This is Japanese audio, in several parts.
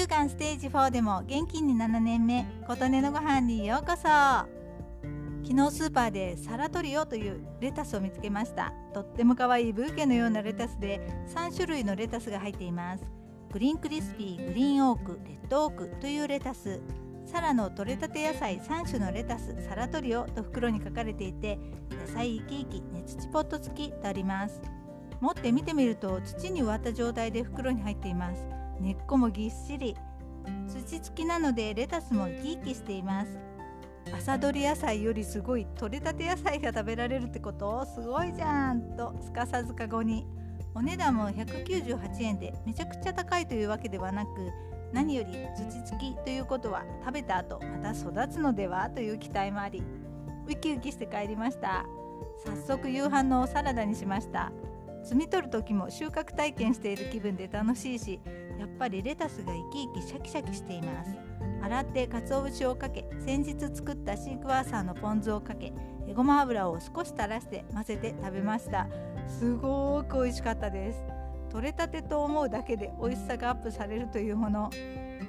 乳がんステージ4でも元気に7年目琴音のご飯にようこそ。昨日スーパーでサラトリオというレタスを見つけました。とっても可愛いブーケのようなレタスで3種類のレタスが入っています。グリーンクリスピーグリーンオークレッドオークというレタス。サラの取れたて野菜3種のレタスサラトリオと袋に書かれていて野菜生き生き根土ポット付きとあります。持って見てみると土に植わった状態で袋に入っています。根っこもぎっしり。土付きなのでレタスも生き生きしています。朝どり野菜よりすごい取れたて野菜が食べられるってこと？すごいじゃんと。すかさずかごに。お値段も198円でめちゃくちゃ高いというわけではなく何より土付きということは食べた後また育つのではという期待もありウキウキして帰りました。早速夕飯のサラダにしました。摘み取る時も収穫体験している気分で楽しいしやっぱりレタスが生き生きシャキシャキしています。洗って鰹節をかけ先日作ったシークワーサーのポン酢をかけえごま油を少し垂らして混ぜて食べました。すごーく美味しかったです。取れたてと思うだけで美味しさがアップされるというもの。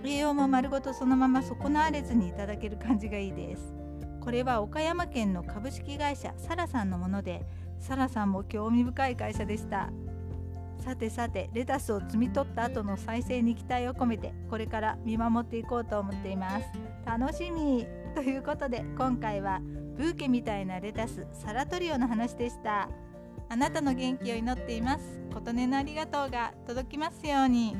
栄養も丸ごとそのまま損なわれずにいただける感じがいいです。これは岡山県の株式会社サラさんのものでサラさんも興味深い会社でした。さてさてレタスを摘み取った後の再生に期待を込めてこれから見守っていこうと思っています。楽しみ。ということで今回はブーケみたいなレタスサラトリオの話でした。あなたの元気を祈っています。琴音のありがとうが届きますように。